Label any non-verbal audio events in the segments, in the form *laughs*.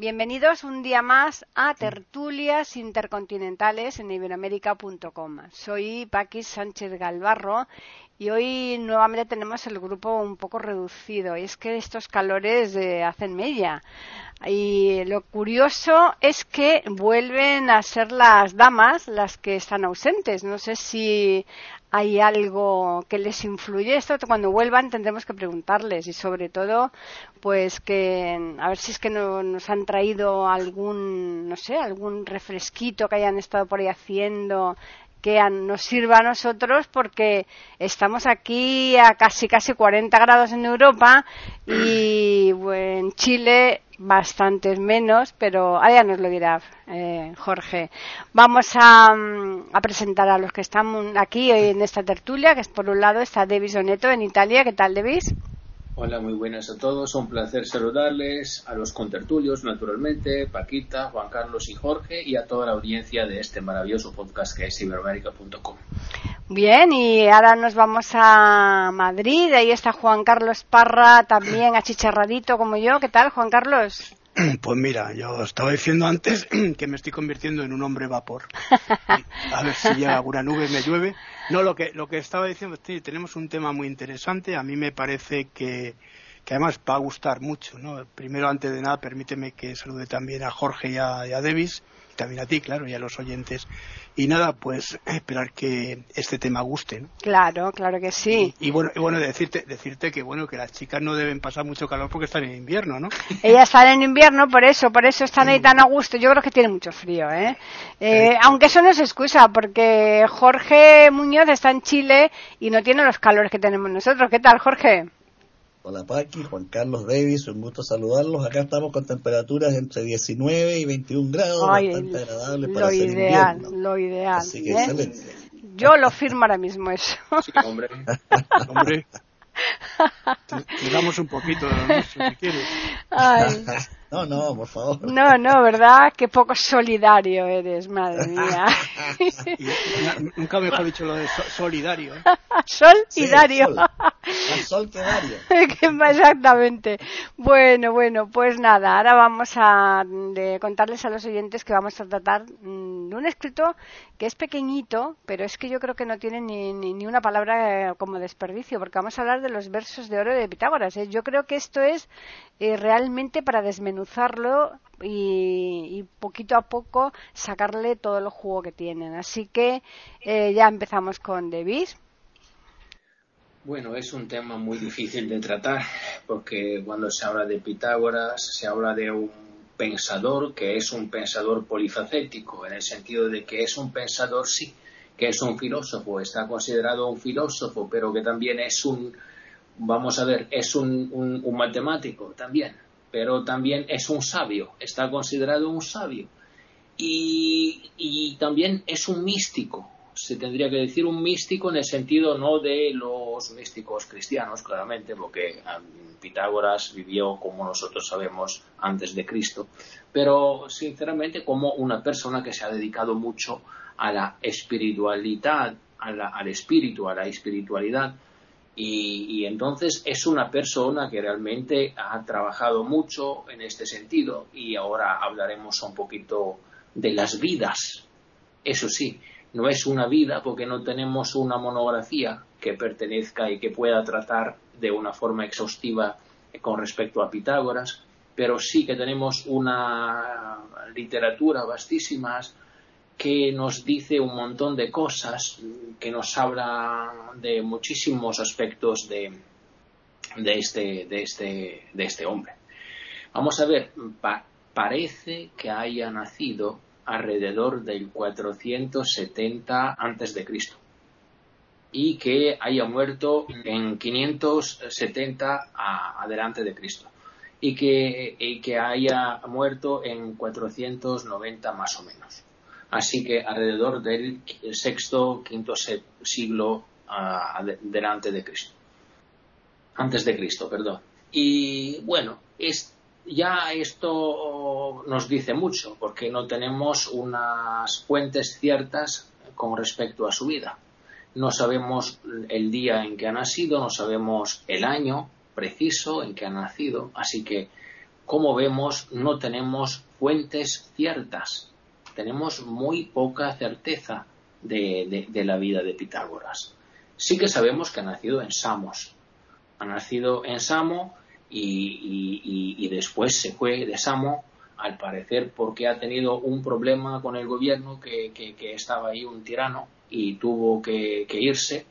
Bienvenidos un día más a Tertulias Intercontinentales en iberoamérica.com. Soy Paquis Sánchez Galvarro y hoy nuevamente tenemos el grupo un poco reducido. Y es que estos calores eh, hacen mella. Y lo curioso es que vuelven a ser las damas las que están ausentes. No sé si hay algo que les influye. Esto cuando vuelvan tendremos que preguntarles y sobre todo pues que a ver si es que no, nos han traído algún no sé algún refresquito que hayan estado por ahí haciendo que nos sirva a nosotros porque estamos aquí a casi casi 40 grados en Europa y *clears throat* en Chile bastantes menos, pero allá nos lo dirá eh, Jorge. Vamos a, mm, a, presentar a los que están aquí hoy en esta tertulia, que es por un lado está Devis Oneto en Italia. ¿Qué tal, Devis? Hola, muy buenas a todos. Un placer saludarles a los contertulios, naturalmente, Paquita, Juan Carlos y Jorge, y a toda la audiencia de este maravilloso podcast que es iberoamérica.com. Bien, y ahora nos vamos a Madrid. Ahí está Juan Carlos Parra, también achicharradito como yo. ¿Qué tal, Juan Carlos? *clears throat* Pues mira, yo estaba diciendo antes *clears throat* que me estoy convirtiendo en un hombre vapor. *laughs* A ver si llega alguna nube me llueve. No, lo que, lo que estaba diciendo, sí, tenemos un tema muy interesante. A mí me parece que, que además va a gustar mucho. ¿no? Primero, antes de nada, permíteme que salude también a Jorge y a, y a Davis también a ti, claro, y a los oyentes. Y nada, pues esperar que este tema guste. ¿no? Claro, claro que sí. Y, bueno, y bueno decirte, decirte que bueno que las chicas no deben pasar mucho calor porque están en invierno, ¿no? *laughs* Ellas están en invierno, por eso, por eso están ahí tan a gusto. Yo creo que tienen mucho frío, ¿eh? eh aunque eso no es excusa, porque Jorge Muñoz está en Chile y no tiene los calores que tenemos nosotros. ¿Qué tal, Jorge? Hola Paqui, Juan Carlos Davis, un gusto saludarlos. Acá estamos con temperaturas entre 19 y 21 grados, bastante agradable para lo ideal, Lo ideal, Así que ¿eh? excelente. Yo lo firmo ahora mismo eso. Sí, hombre. *laughs* hombre. Tiramos un poquito de lo si quieres. Ay. *laughs* No, no, por favor. No, no, ¿verdad? Qué poco solidario eres, madre mía. *laughs* nunca mejor dicho lo de solidario. ¿eh? *laughs* Solidario. Sí, sol. *laughs* Exactamente. Bueno, bueno, pues nada, ahora vamos a contarles a los oyentes que vamos a tratar mm, de un escrito que es pequeñito, pero es que yo creo que no tiene ni, ni, una palabra eh, como desperdicio, porque vamos a hablar de los versos de oro de Pitágoras. ¿eh? Yo creo que esto es realmente para desmenuzar y, poquito a poco sacarle todo el jugo que tienen. Así que eh, ya empezamos con Davis. Bueno, es un tema muy difícil de tratar porque cuando se habla de Pitágoras se habla de un pensador que es un pensador polifacético, en el sentido de que es un pensador, sí, que es un filósofo, está considerado un filósofo, pero que también es un, vamos a ver, es un matemático también pero también es un sabio, está considerado un sabio. Y, también es un místico, se tendría que decir un místico en el sentido no de los místicos cristianos, claramente, porque Pitágoras vivió, como nosotros sabemos, antes de Cristo, pero sinceramente como una persona que se ha dedicado mucho a la espiritualidad, al espíritu, a la espiritualidad, y, entonces es una persona que realmente ha trabajado mucho en este sentido y ahora hablaremos un poquito de las vidas. Eso sí, no es una vida porque no tenemos una monografía que pertenezca y que pueda tratar de una forma exhaustiva con respecto a Pitágoras, pero sí que tenemos una literatura vastísima que nos dice un montón de cosas, que nos habla de muchísimos aspectos de, de, este, de, este, de este hombre. Vamos a ver, parece que haya nacido alrededor del 470 antes de Cristo y que haya muerto en 570 adelante de Cristo y que, y que haya muerto en 490 más o menos. Así que alrededor del sexto, quinto siglo uh, delante de Cristo. Antes de Cristo, perdón. Y bueno, es, ya esto nos dice mucho, porque no tenemos unas fuentes ciertas con respecto a su vida. No sabemos el día en que ha nacido, no sabemos el año preciso en que ha nacido, así que, como vemos, no tenemos fuentes ciertas, tenemos muy poca certeza de, la vida de Pitágoras. Sí que sabemos que ha nacido en Samos, ha nacido en Samo y, después se fue de Samo, al parecer porque ha tenido un problema con el gobierno, que, estaba ahí un tirano y tuvo que, irse,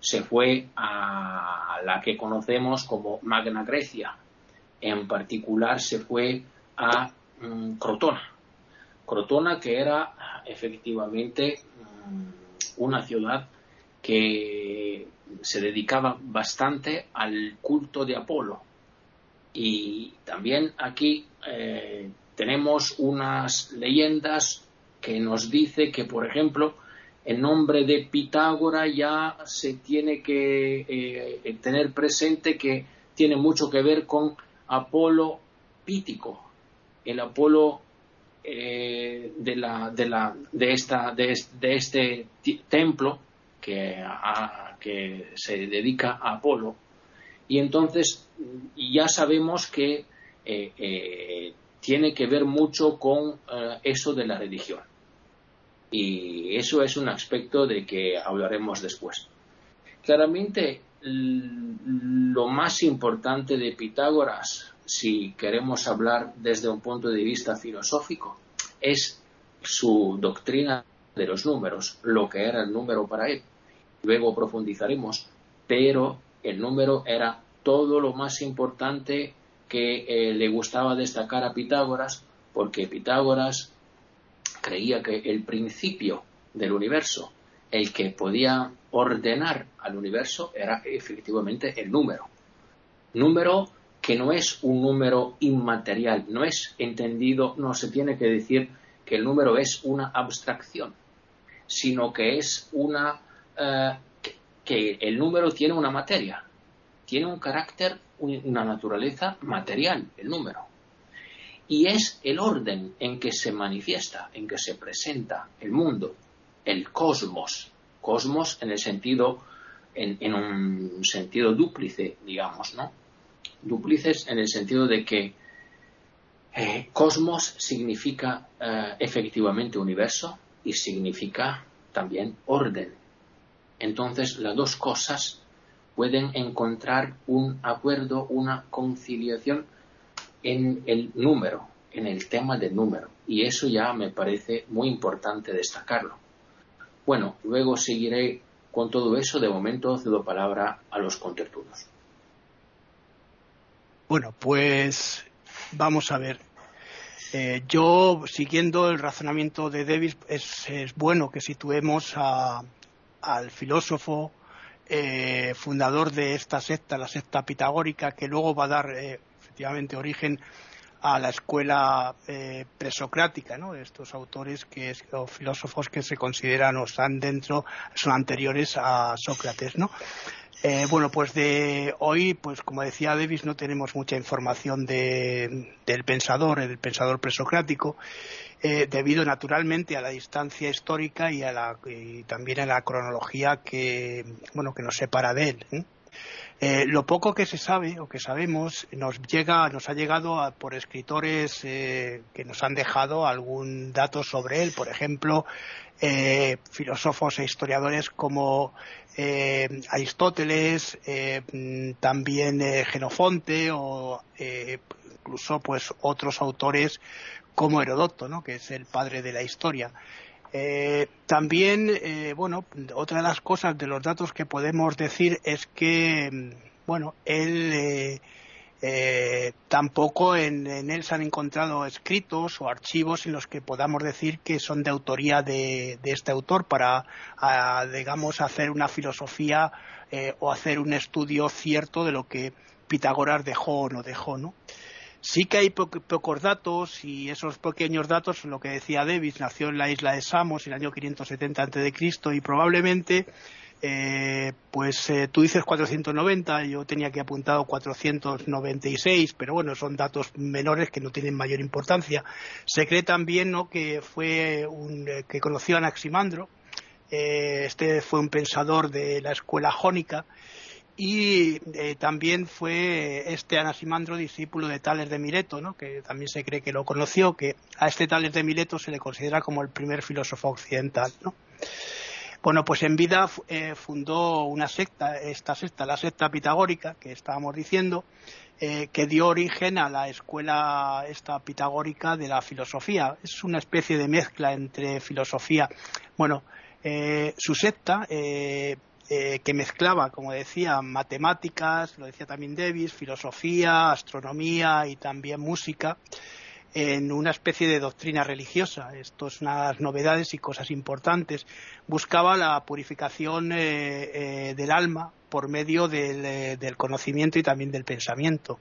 se fue a la que conocemos como Magna Grecia. En particular se fue a mm, Crotona. Crotona que era efectivamente mm, una ciudad que se dedicaba bastante al culto de Apolo. Y también aquí eh, tenemos unas leyendas que nos dice que, por ejemplo, el nombre de Pitágora ya se tiene que eh, tener presente que tiene mucho que ver con Apolo Pítico, el Apolo eh, de, la, de, la, de, esta, de, este templo que, que se dedica a Apolo. Y entonces ya sabemos que eh, tiene que ver mucho con eso de la religión. Y eso es un aspecto de que hablaremos después. Claramente, lo más importante de Pitágoras, si queremos hablar desde un punto de vista filosófico, es su doctrina de los números, lo que era el número para él. Luego profundizaremos, pero el número era todo lo más importante que eh, le gustaba destacar a Pitágoras, porque Pitágoras creía que el principio del universo, el que podía ordenar al universo, era efectivamente el número. Número que no es un número inmaterial, no es entendido, no se tiene que decir que el número es una abstracción, sino que es una eh, que el número tiene una materia, tiene un carácter, una naturaleza material, el número y es el orden en que se manifiesta, en que se presenta el mundo, el cosmos, cosmos en el sentido, en, un sentido dúplice, digamos, ¿no? Dúplices en el sentido de que eh, cosmos significa eh, efectivamente universo y significa también orden. Entonces las dos cosas pueden encontrar un acuerdo, una conciliación en el número, en el tema del número. Y eso ya me parece muy importante destacarlo. Bueno, luego seguiré con todo eso. De momento cedo palabra a los contertulios. Bueno, pues vamos a ver. Eh, yo, siguiendo el razonamiento de Davis, es, bueno que situemos al filósofo eh, fundador de esta secta, la secta pitagórica, que luego va a dar eh, efectivamente origen a la escuela eh, presocrática, ¿no? Estos autores que o filósofos que se consideran o están dentro, son anteriores a Sócrates, ¿no? Eh, bueno, pues de hoy, pues como decía Davis, no tenemos mucha información del pensador, el pensador presocrático, eh, debido naturalmente a la distancia histórica y, a la, y también a la cronología que, bueno, que nos separa de él. ¿eh? Eh, lo poco que se sabe o que sabemos nos llega, nos ha llegado por escritores eh, que nos han dejado algún dato sobre él, por ejemplo, eh, filósofos e historiadores como Aristóteles, también Genofonte o incluso pues otros autores como Herodoto, ¿no? que es el padre de la historia. Eh, también, eh, bueno, otra de las cosas de los datos que podemos decir es que, mm, bueno, él eh, tampoco en, él se han encontrado escritos o archivos en los que podamos decir que son de autoría de, este autor para, digamos, hacer una filosofía o hacer un estudio cierto de lo que Pitágoras dejó o no dejó, ¿no? Sí que hay pocos datos y esos pequeños datos, lo que decía Davis, nació en la isla de Samos en el año 570 a.C. y probablemente eh, pues eh, tú dices 490, yo tenía que apuntado 496, pero bueno, son datos menores que no tienen mayor importancia. Se cree también ¿no? que fue un, eh, que conoció a Anaximandro, este fue un pensador de la escuela jónica y también fue este Anaximandro discípulo de Tales de Mileto, ¿no? que también se cree que lo conoció, que a este Tales de Mileto se le considera como el primer filósofo occidental. ¿no? Bueno, pues en vida eh, fundó una secta, esta secta, la secta pitagórica, que estábamos diciendo, eh, que dio origen a la escuela esta pitagórica de la filosofía. Es una especie de mezcla entre filosofía. Bueno, eh, su secta, que mezclaba, como decía, matemáticas, lo decía también Davis, filosofía, astronomía y también música, en una especie de doctrina religiosa. Esto es unas novedades y cosas importantes. Buscaba la purificación eh, eh, del alma por medio eh, del, conocimiento y también del pensamiento.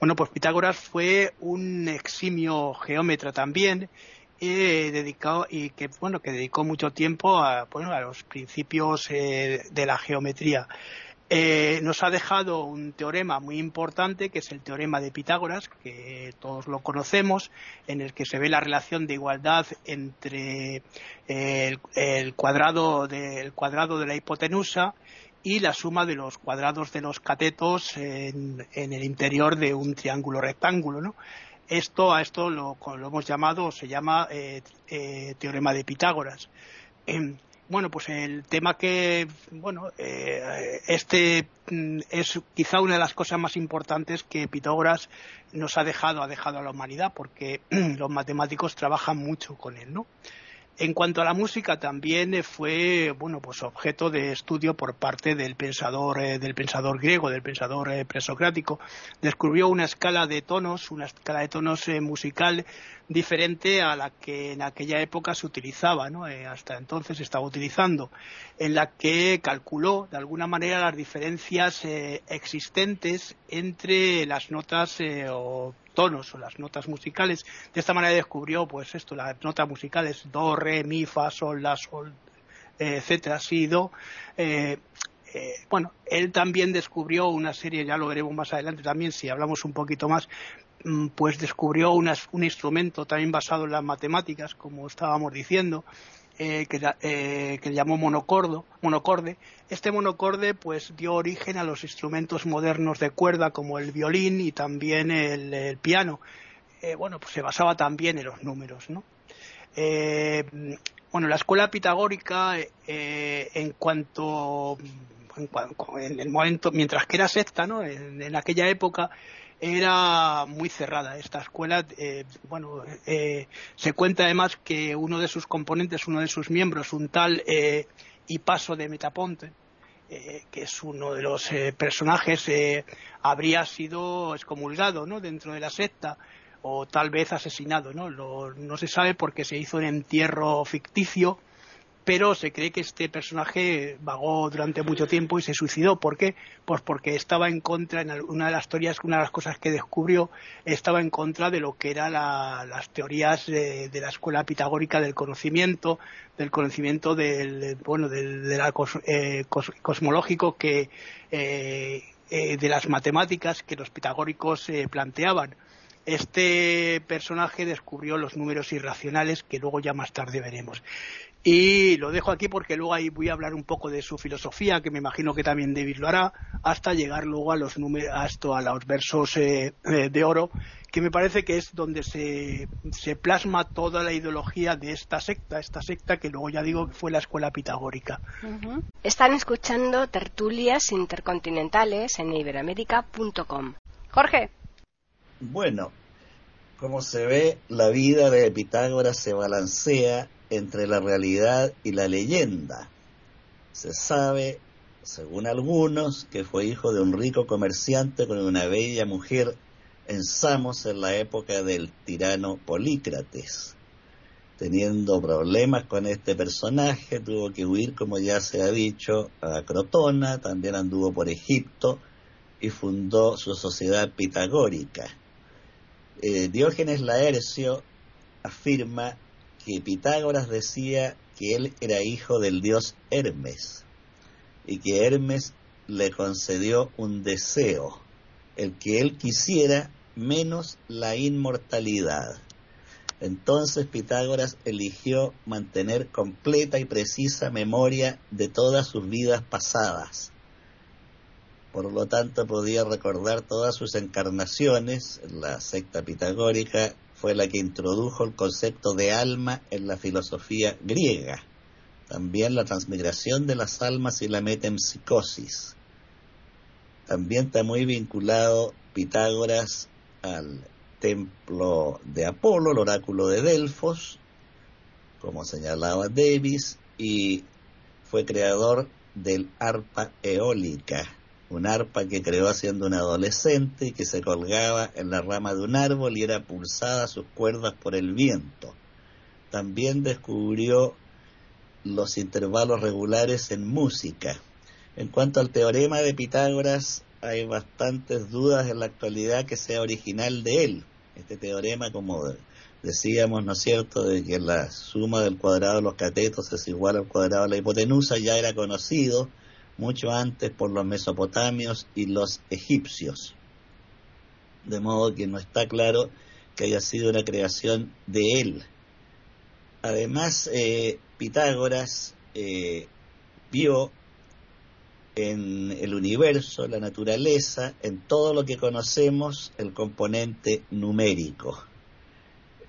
Bueno, pues Pitágoras fue un eximio geómetra también, y que bueno que dedicó mucho tiempo a, bueno, a los principios de la geometría. Eh, nos ha dejado un teorema muy importante, que es el teorema de Pitágoras, que todos lo conocemos, en el que se ve la relación de igualdad entre eh, el, cuadrado, de, cuadrado de la hipotenusa y la suma de los cuadrados de los catetos en, el interior de un triángulo rectángulo. Esto a esto lo, hemos llamado, se llama eh, teorema de Pitágoras. Em, bueno, pues el tema que, bueno, eh, este mm, es quizá una de las cosas más importantes que Pitágoras nos ha dejado, ha dejado a la humanidad, porque *clears throat* los matemáticos trabajan mucho con él, ¿no? En cuanto a la música, también eh, fue bueno, pues objeto de estudio por parte del pensador, eh, del pensador griego, del pensador eh, presocrático. Descubrió una escala de tonos, una escala de tonos musical diferente a la que en aquella época se utilizaba, ¿no? hasta entonces se estaba utilizando, en la que calculó de alguna manera las diferencias existentes entre las notas o tonos o las notas musicales. De esta manera descubrió, pues esto, las notas musicales do, re, mi, fa, sol, la, sol, eh, etcétera, si, do. Eh, eh, bueno, él también descubrió una serie, ya lo veremos más adelante también, si hablamos un poquito más, mm, pues descubrió un instrumento también basado en las matemáticas, como estábamos diciendo, eh, que, eh, llamó monocordo, monocorde. Este monocorde pues dio origen a los instrumentos modernos de cuerda como el violín y también el, piano. Eh, bueno, pues se basaba también en los números, ¿no? Bueno, la escuela pitagórica en cuanto en, el momento, mientras que era secta, ¿no? en aquella época era muy cerrada. Esta escuela, eh, bueno, eh, se cuenta además que uno de sus componentes, uno de sus miembros, un tal eh, Hipaso de Metaponte, eh, que es uno de los personajes, habría sido excomulgado ¿no? dentro de la secta o tal vez asesinado. ¿no? no se sabe porque se hizo un entierro ficticio pero se cree que este personaje vagó durante mucho tiempo y se suicidó. ¿Por qué? Pues porque estaba en contra, en una de las teorías, una de las cosas que descubrió, estaba en contra de lo que eran las teorías de, la escuela pitagórica del conocimiento, del conocimiento del, bueno, del, eh, cosmológico que, eh, eh, de las matemáticas que los pitagóricos planteaban este personaje descubrió los números irracionales que luego ya más tarde veremos. Y lo dejo aquí porque luego ahí voy a hablar un poco de su filosofía, que me imagino que también David lo hará, hasta llegar luego a los números, a, a los versos eh, eh, de oro, que me parece que es donde se, se, plasma toda la ideología de esta secta, esta secta que luego ya digo que fue la escuela pitagórica. Están escuchando tertulias intercontinentales en iberoamérica.com. Jorge. Bueno, como se ve, la vida de Pitágoras se balancea entre la realidad y la leyenda. Se sabe, según algunos, que fue hijo de un rico comerciante con una bella mujer en Samos en la época del tirano Polícrates. Teniendo problemas con este personaje, tuvo que huir, como ya se ha dicho, a Crotona, también anduvo por Egipto y fundó su sociedad pitagórica eh, Diógenes Laercio afirma que Pitágoras decía que él era hijo del dios Hermes y que Hermes le concedió un deseo, el que él quisiera menos la inmortalidad. Entonces Pitágoras eligió mantener completa y precisa memoria de todas sus vidas pasadas. Por lo tanto, podía recordar todas sus encarnaciones. La secta pitagórica fue la que introdujo el concepto de alma en la filosofía griega. También la transmigración de las almas y la metempsicosis. También está muy vinculado Pitágoras al templo de Apolo, el oráculo de Delfos, como señalaba Davis, y fue creador del arpa eólica, un arpa que creó siendo un adolescente y que se colgaba en la rama de un árbol y era pulsada sus cuerdas por el viento. También descubrió los intervalos regulares en música. En cuanto al teorema de Pitágoras, hay bastantes dudas en la actualidad que sea original de él. Este teorema, como decíamos, ¿no es cierto?, de que la suma del cuadrado de los catetos es igual al cuadrado de la hipotenusa, ya era conocido mucho antes por los mesopotamios y los egipcios. De modo que no está claro que haya sido una creación de él. Además, eh, Pitágoras eh, vio en el universo, la naturaleza, en todo lo que conocemos, el componente numérico.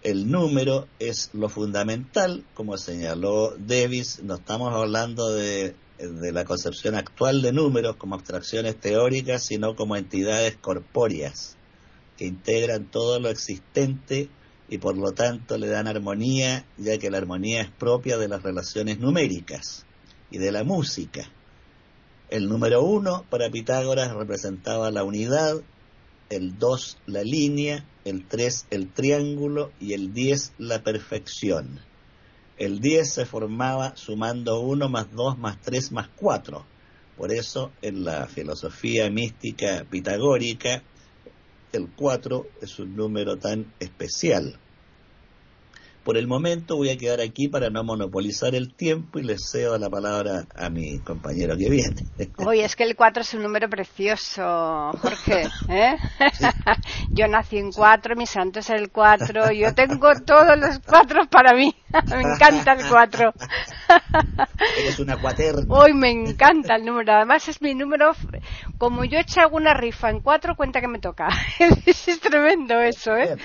El número es lo fundamental, como señaló Davis, no estamos hablando de, de la concepción actual de números como abstracciones teóricas, sino como entidades corpóreas que integran todo lo existente y por lo tanto le dan armonía, ya que la armonía es propia de las relaciones numéricas y de la música. El número uno para Pitágoras representaba la unidad, el dos la línea, el tres el triángulo y el diez la perfección. El diez se formaba sumando uno más dos más tres más cuatro. Por eso en la filosofía mística pitagórica el cuatro es un número tan especial. Por el momento voy a quedar aquí para no monopolizar el tiempo y le cedo la palabra a mi compañero que viene. *laughs* Oye, es que el 4 es un número precioso, Jorge. ¿eh? *laughs* yo nací en 4, mi santo es el 4, yo tengo todos los 4 para mí. *laughs* me encanta el 4. Eres una cuaterna. Hoy me encanta el número. Además es mi número, como yo eché alguna rifa en 4, cuenta que me toca. es tremendo eso, ¿eh?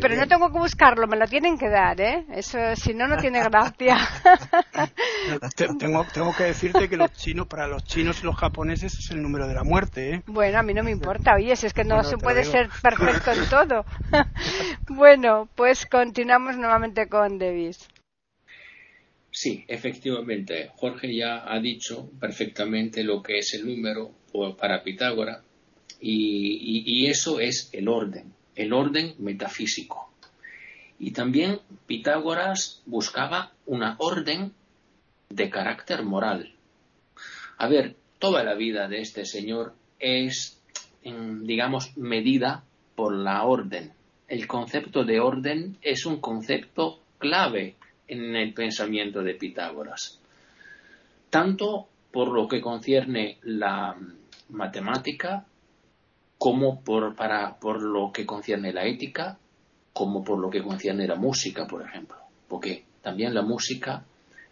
Pero no tengo que buscarlo, me lo tienen que dar, ¿eh? Eso, si no, no tiene gracia. *laughs* tengo, tengo que decirte que los chinos, para los chinos y los japoneses es el número de la muerte, ¿eh? Bueno, a mí no me importa, oye, si es que no se puede ser perfecto en todo. *laughs* bueno, pues continuamos nuevamente con Davis. Sí, efectivamente, Jorge ya ha dicho perfectamente lo que es el número para Pitágoras y eso es el orden el orden metafísico. Y también Pitágoras buscaba una orden de carácter moral. A ver, toda la vida de este señor es, digamos, medida por la orden. El concepto de orden es un concepto clave en el pensamiento de Pitágoras. Tanto por lo que concierne la matemática como por, para, por lo que concierne la ética, como por lo que concierne la música, por ejemplo. Porque también la música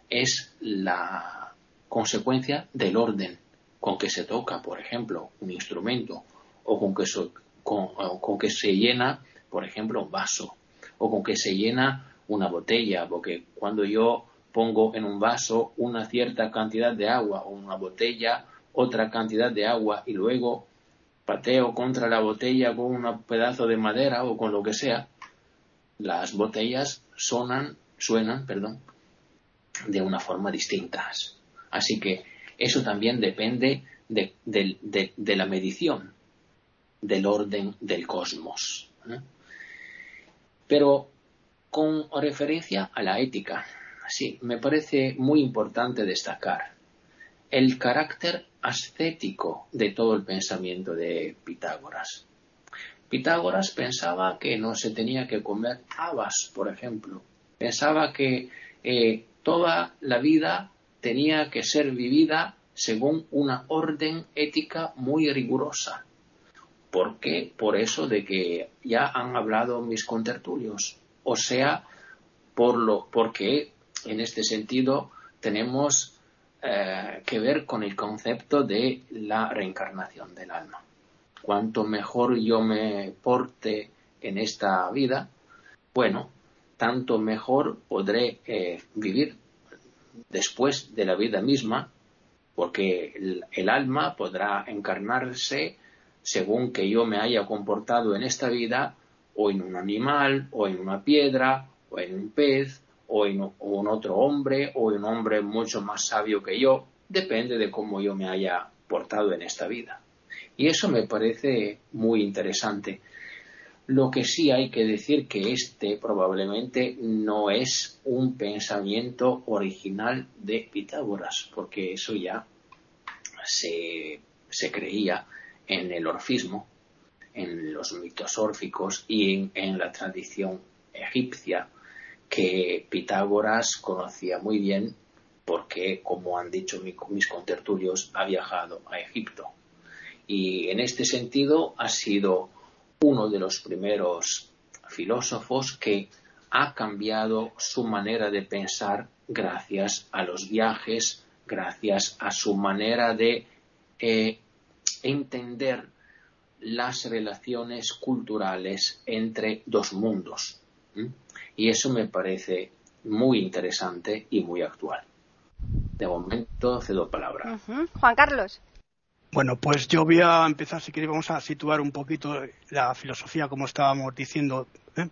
es la consecuencia del orden con que se toca, por ejemplo, un instrumento, o con que, con, que se llena, por ejemplo, un vaso, o con que se llena una botella, porque cuando yo pongo en un vaso una cierta cantidad de agua o una botella otra cantidad de agua y luego pateo contra la botella con un pedazo de madera o con lo que sea, las botellas sonan, suenan, perdón, de una forma distinta. Así que eso también depende de, la medición, del orden del cosmos. ¿eh? Pero con referencia a la ética, sí, me parece muy importante destacar el carácter ascético de todo el pensamiento de Pitágoras. Pitágoras pensaba que no se tenía que comer habas, por ejemplo. Pensaba que eh, toda la vida tenía que ser vivida según una orden ética muy rigurosa. ¿Por qué? Por eso de que ya han hablado mis contertulios. O sea, por lo, porque en este sentido tenemos eh, que ver con el concepto de la reencarnación del alma. Cuanto mejor yo me porte en esta vida, bueno, tanto mejor podré eh, vivir después de la vida misma, porque el, alma podrá encarnarse según que yo me haya comportado en esta vida, o en un animal, o en una piedra, o en un pez, o en otro hombre, o en un hombre mucho más sabio que yo, depende de cómo yo me haya portado en esta vida. Y eso me parece muy interesante. Lo que sí hay que decir que este probablemente no es un pensamiento original de Pitágoras, porque eso ya se, creía en el orfismo, en los mitos órficos y en, la tradición egipcia, que Pitágoras conocía muy bien porque, como han dicho mis contertulios, ha viajado a Egipto. Y en este sentido ha sido uno de los primeros filósofos que ha cambiado su manera de pensar gracias a los viajes, gracias a su manera de eh, entender las relaciones culturales entre dos mundos. Y eso me parece muy interesante y muy actual. De momento cedo palabra. Juan Carlos. Bueno, pues yo voy a empezar, si queréis, vamos a situar un poquito la filosofía, como estábamos diciendo. ¿eh?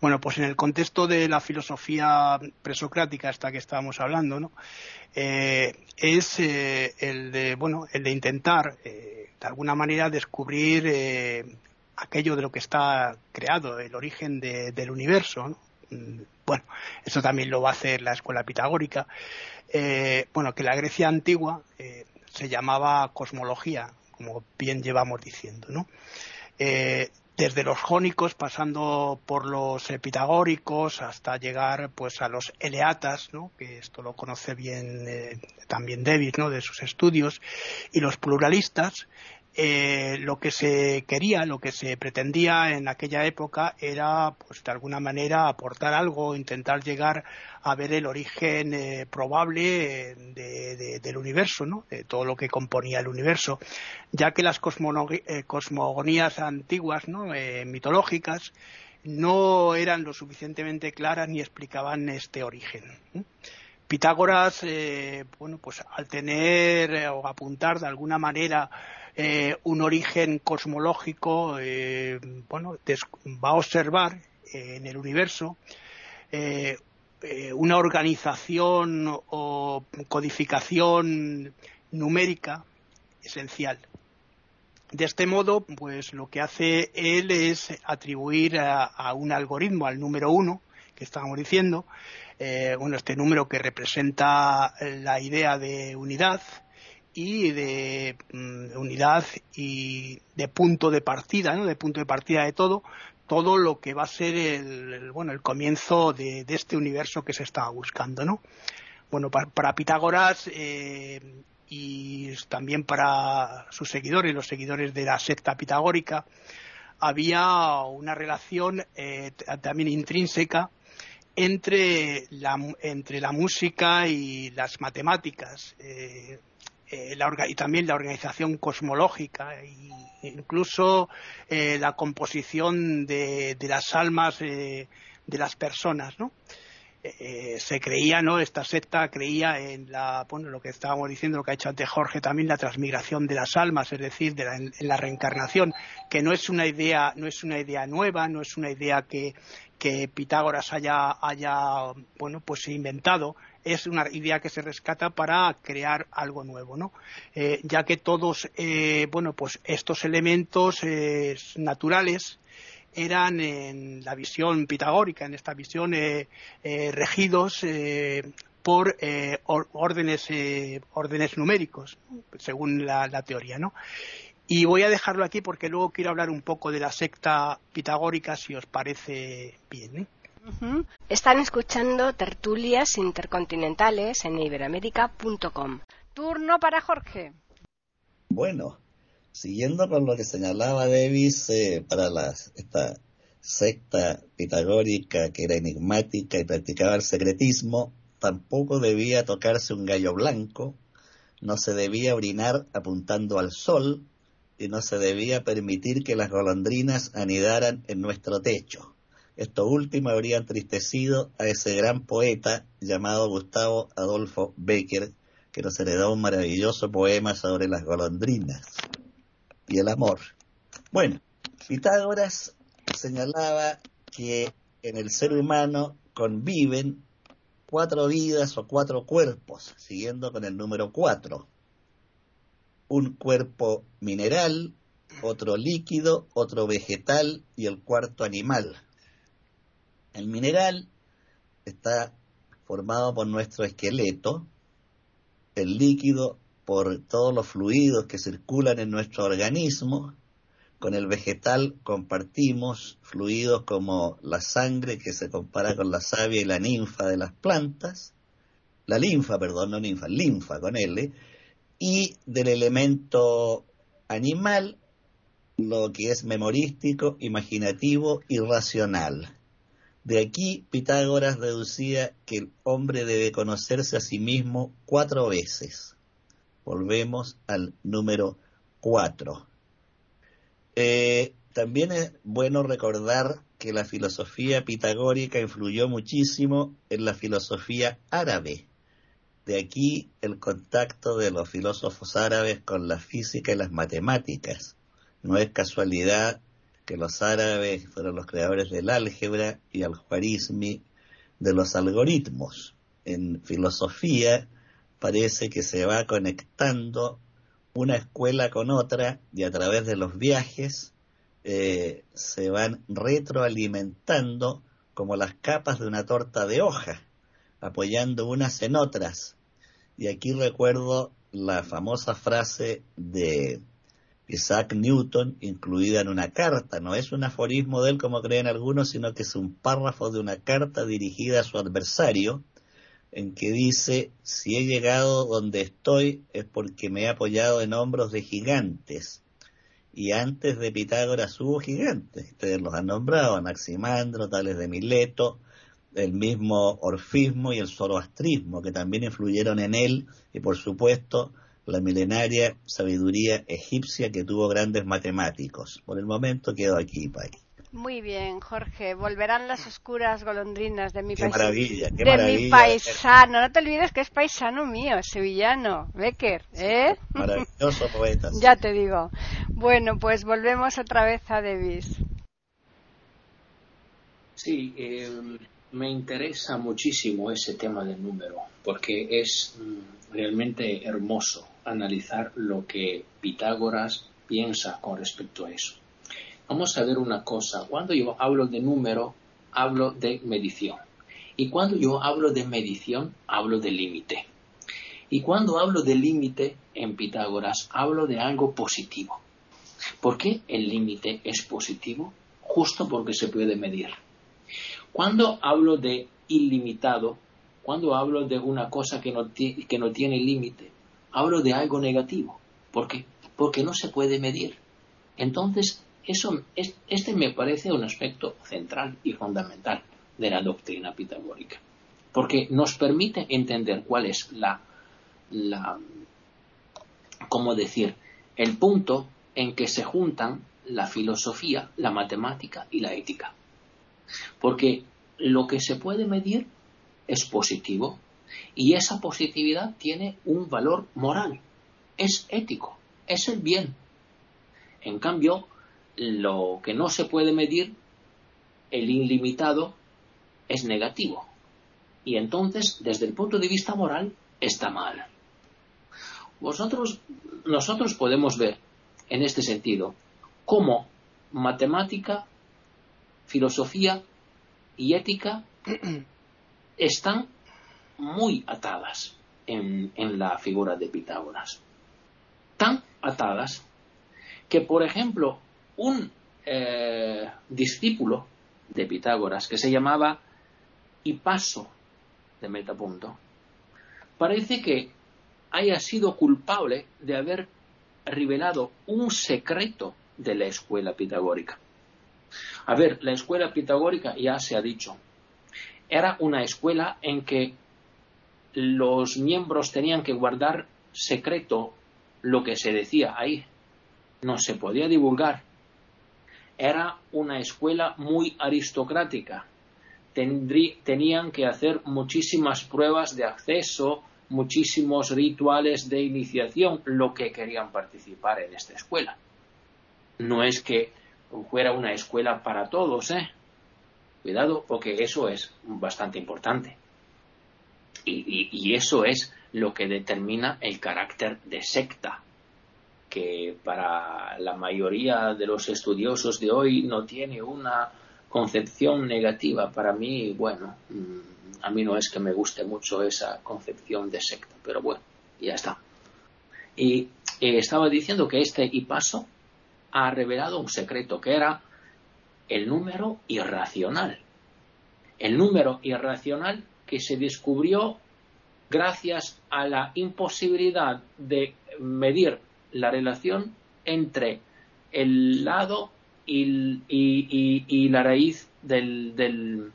Bueno, pues en el contexto de la filosofía presocrática, esta que estábamos hablando, ¿no? Eh, es eh, el de, bueno, el de intentar, de alguna manera, descubrir aquello de lo que está creado, el origen del universo. Mm, bueno, eso también lo va a hacer la escuela pitagórica. bueno, que la Grecia antigua se llamaba cosmología, como bien llevamos diciendo, ¿no? Eh, desde los jónicos, pasando por los pitagóricos, hasta llegar pues a los eleatas, ¿no? que esto lo conoce bien eh, también David ¿no? de sus estudios, y los pluralistas, eh, lo que se quería, lo que se pretendía en aquella época era, pues de alguna manera, aportar algo, intentar llegar a ver el origen eh, probable eh, del universo, ¿no? de todo lo que componía el universo, ya que las cosmogonías antiguas, ¿no? mitológicas, no eran lo suficientemente claras ni explicaban este origen. Pitágoras, bueno, pues al tener o apuntar de alguna manera eh, un origen cosmológico, eh, bueno, va a observar eh, en el universo una organización o codificación numérica esencial. De este modo, pues lo que hace él es atribuir a, un algoritmo, al número uno, que estábamos diciendo, bueno, este número que representa la idea de unidad, y de mm, unidad y de punto de partida, ¿no? de punto de partida de todo, todo lo que va a ser el, bueno, el comienzo de, este universo que se estaba buscando. ¿no? Bueno, para, Pitágoras eh, y también para sus seguidores, los seguidores de la secta pitagórica, había una relación eh, también intrínseca entre la, entre la música y las matemáticas. Eh, eh, y también la organización cosmológica e incluso eh, la composición de, las almas de las personas, ¿no? Eh, se creía, ¿no? Esta secta creía en la, bueno, lo que estábamos diciendo, lo que ha hecho antes Jorge también, la transmigración de las almas, es decir, de la, en la reencarnación, que no es una idea, no es una idea nueva, no es una idea que, que Pitágoras haya, haya, bueno, pues inventado, es una idea que se rescata para crear algo nuevo, ¿no? Eh, ya que todos, eh, bueno, pues estos elementos eh, naturales eran en la visión pitagórica, en esta visión regidos por órdenes, órdenes numéricos, según la, teoría, ¿no? Y voy a dejarlo aquí porque luego quiero hablar un poco de la secta pitagórica, si os parece bien. ¿eh? Están escuchando tertulias intercontinentales en iberamérica.com. Turno para Jorge. Bueno, siguiendo con lo que señalaba Davis eh, para esta secta pitagórica que era enigmática y practicaba el secretismo, tampoco debía tocarse un gallo blanco, no se debía orinar apuntando al sol y no se debía permitir que las golondrinas anidaran en nuestro techo. Esto último habría entristecido a ese gran poeta llamado Gustavo Adolfo Becker, que nos heredó un maravilloso poema sobre las golondrinas y el amor. Bueno, Pitágoras señalaba que en el ser humano conviven cuatro vidas o cuatro cuerpos, siguiendo con el número cuatro. Un cuerpo mineral, otro líquido, otro vegetal y el cuarto animal. El mineral está formado por nuestro esqueleto, el líquido por todos los fluidos que circulan en nuestro organismo, con el vegetal compartimos fluidos como la sangre que se compara con la savia y la ninfa de las plantas, la linfa, perdón, no ninfa, linfa con L, y del elemento animal lo que es memorístico, imaginativo y racional. De aquí Pitágoras deducía que el hombre debe conocerse a sí mismo cuatro veces. Volvemos al número cuatro. Eh, también es bueno recordar que la filosofía pitagórica influyó muchísimo en la filosofía árabe. De aquí el contacto de los filósofos árabes con la física y las matemáticas. No es casualidad que los árabes fueron los creadores del álgebra y al juarismi de los algoritmos. En filosofía parece que se va conectando una escuela con otra y a través de los viajes eh, se van retroalimentando como las capas de una torta de hoja, apoyando unas en otras. Y aquí recuerdo la famosa frase de Isaac Newton incluida en una carta. No es un aforismo de él como creen algunos, sino que es un párrafo de una carta dirigida a su adversario en que dice, si he llegado donde estoy es porque me he apoyado en hombros de gigantes. Y antes de Pitágoras hubo gigantes, ustedes los han nombrado, Anaximandro, Tales de Mileto, el mismo orfismo y el zoroastrismo, que también influyeron en él, y por supuesto la milenaria sabiduría egipcia que tuvo grandes matemáticos. Por el momento quedo aquí, Pai. Muy bien, Jorge. Volverán las oscuras golondrinas de mi, qué maravilla, qué de mi paisano. No te olvides que es paisano mío, sevillano, Becker. ¿eh? Maravilloso poeta. *laughs* ya te digo. Bueno, pues volvemos otra vez a Davis. Sí, eh, me interesa muchísimo ese tema del número, porque es mm, realmente hermoso analizar lo que Pitágoras piensa con respecto a eso. Vamos a ver una cosa. Cuando yo hablo de número, hablo de medición. Y cuando yo hablo de medición, hablo de límite. Y cuando hablo de límite en Pitágoras, hablo de algo positivo. ¿Por qué el límite es positivo? Justo porque se puede medir. Cuando hablo de ilimitado, cuando hablo de una cosa que no, que no tiene límite, hablo de algo negativo. ¿Por qué? Porque no se puede medir. Entonces, eso, este me parece un aspecto central y fundamental de la doctrina pitagórica. Porque nos permite entender cuál es la, la ¿cómo decir?, el punto en que se juntan la filosofía, la matemática y la ética. Porque lo que se puede medir es positivo y esa positividad tiene un valor moral, es ético, es el bien. En cambio, lo que no se puede medir, el ilimitado, es negativo. Y entonces, desde el punto de vista moral, está mal. Vosotros, nosotros podemos ver, en este sentido, cómo matemática, filosofía y ética *clears throat* están muy atadas en, la figura de Pitágoras. Tan atadas que, por ejemplo, un eh, discípulo de Pitágoras que se llamaba Hipaso de Metapunto, parece que haya sido culpable de haber revelado un secreto de la escuela pitagórica. A ver, la escuela pitagórica ya se ha dicho, era una escuela en que los miembros tenían que guardar secreto lo que se decía ahí. No se podía divulgar. Era una escuela muy aristocrática. tenían que hacer muchísimas pruebas de acceso, muchísimos rituales de iniciación, lo que querían participar en esta escuela. No es que fuera una escuela para todos, ¿eh? Cuidado, porque eso es bastante importante. Y, eso es lo que determina el carácter de secta, que para la mayoría de los estudiosos de hoy no tiene una concepción negativa. Para mí, bueno, mm, a mí no es que me guste mucho esa concepción de secta, pero bueno, ya está. Y eh, estaba diciendo que este Hipaso ha revelado un secreto que era el número irracional. El número irracional que se descubrió gracias a la imposibilidad de medir la relación entre el lado y, la raíz del,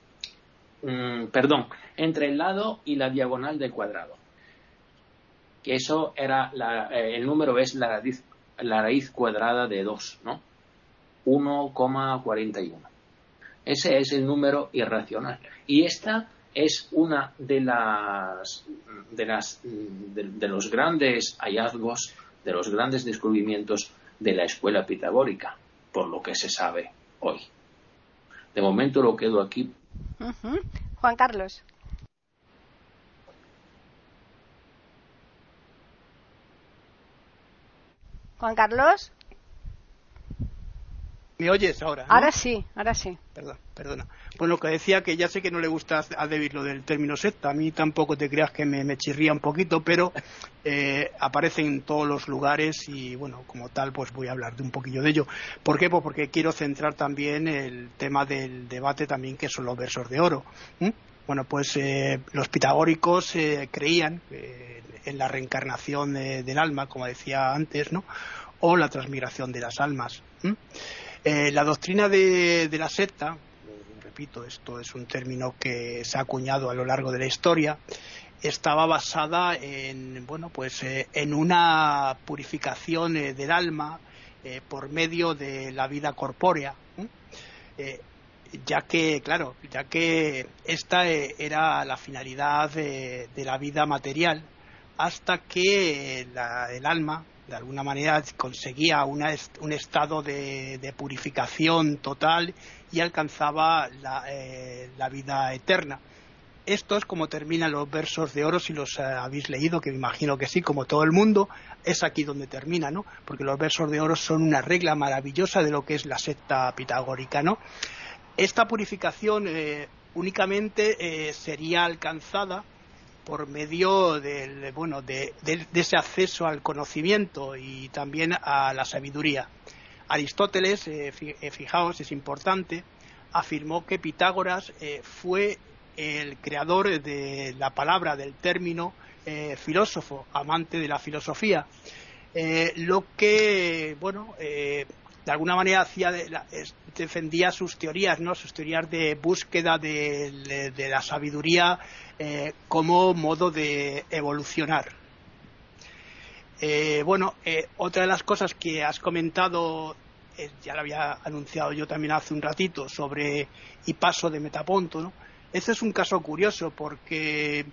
mm, perdón, entre el lado y la diagonal del cuadrado. Que eso era eh, el número es la raíz la raíz cuadrada de 2, ¿no? 1,41. Ese es el número irracional. Y esta es una de las de las de, los grandes hallazgos, de los grandes descubrimientos de la escuela pitagórica, por lo que se sabe hoy. De momento lo quedo aquí. Juan Carlos. Juan Carlos. ¿Me oyes ahora? Ahora sí, ahora sí. Perdón, perdona. Bueno, lo que decía que ya sé que no le gusta a David lo del término secta. A mí tampoco te creas que me, chirría un poquito, pero eh, aparece en todos los lugares y, bueno, como tal, pues voy a hablar de un poquillo de ello. ¿Por qué? Pues porque quiero centrar también el tema del debate también, que son los versos de oro. Bueno, pues eh, los pitagóricos eh, creían en la reencarnación del alma, como decía antes, ¿no? O la transmigración de las almas. Eh, la doctrina de, la secta, repito, esto es un término que se ha acuñado a lo largo de la historia, estaba basada en, bueno, pues, eh, en una purificación eh, del alma por medio de la vida corpórea. ya que, claro, ya que esta era la finalidad de, la vida material, hasta que el alma de alguna manera conseguía un estado de, purificación total y alcanzaba eh, la, vida eterna. Esto es como terminan los versos de oro, si los eh, habéis leído, que me imagino que sí, como todo el mundo, es aquí donde termina, ¿no? Porque los versos de oro son una regla maravillosa de lo que es la secta pitagórica, ¿no? Esta purificación eh, únicamente sería alcanzada por medio del, bueno, de, ese acceso al conocimiento y también a la sabiduría. Aristóteles, eh, eh, fijaos, es importante, afirmó que Pitágoras eh, fue el creador de la palabra, del término filósofo, amante de la filosofía, lo que, bueno, de alguna manera defendía sus teorías, ¿no? sus teorías de búsqueda de, la sabiduría como modo de evolucionar. Eh, bueno, eh, otra de las cosas que has comentado, ya lo había anunciado yo también hace un ratito, sobre y paso de Metaponto, ¿no? Este es un caso curioso porque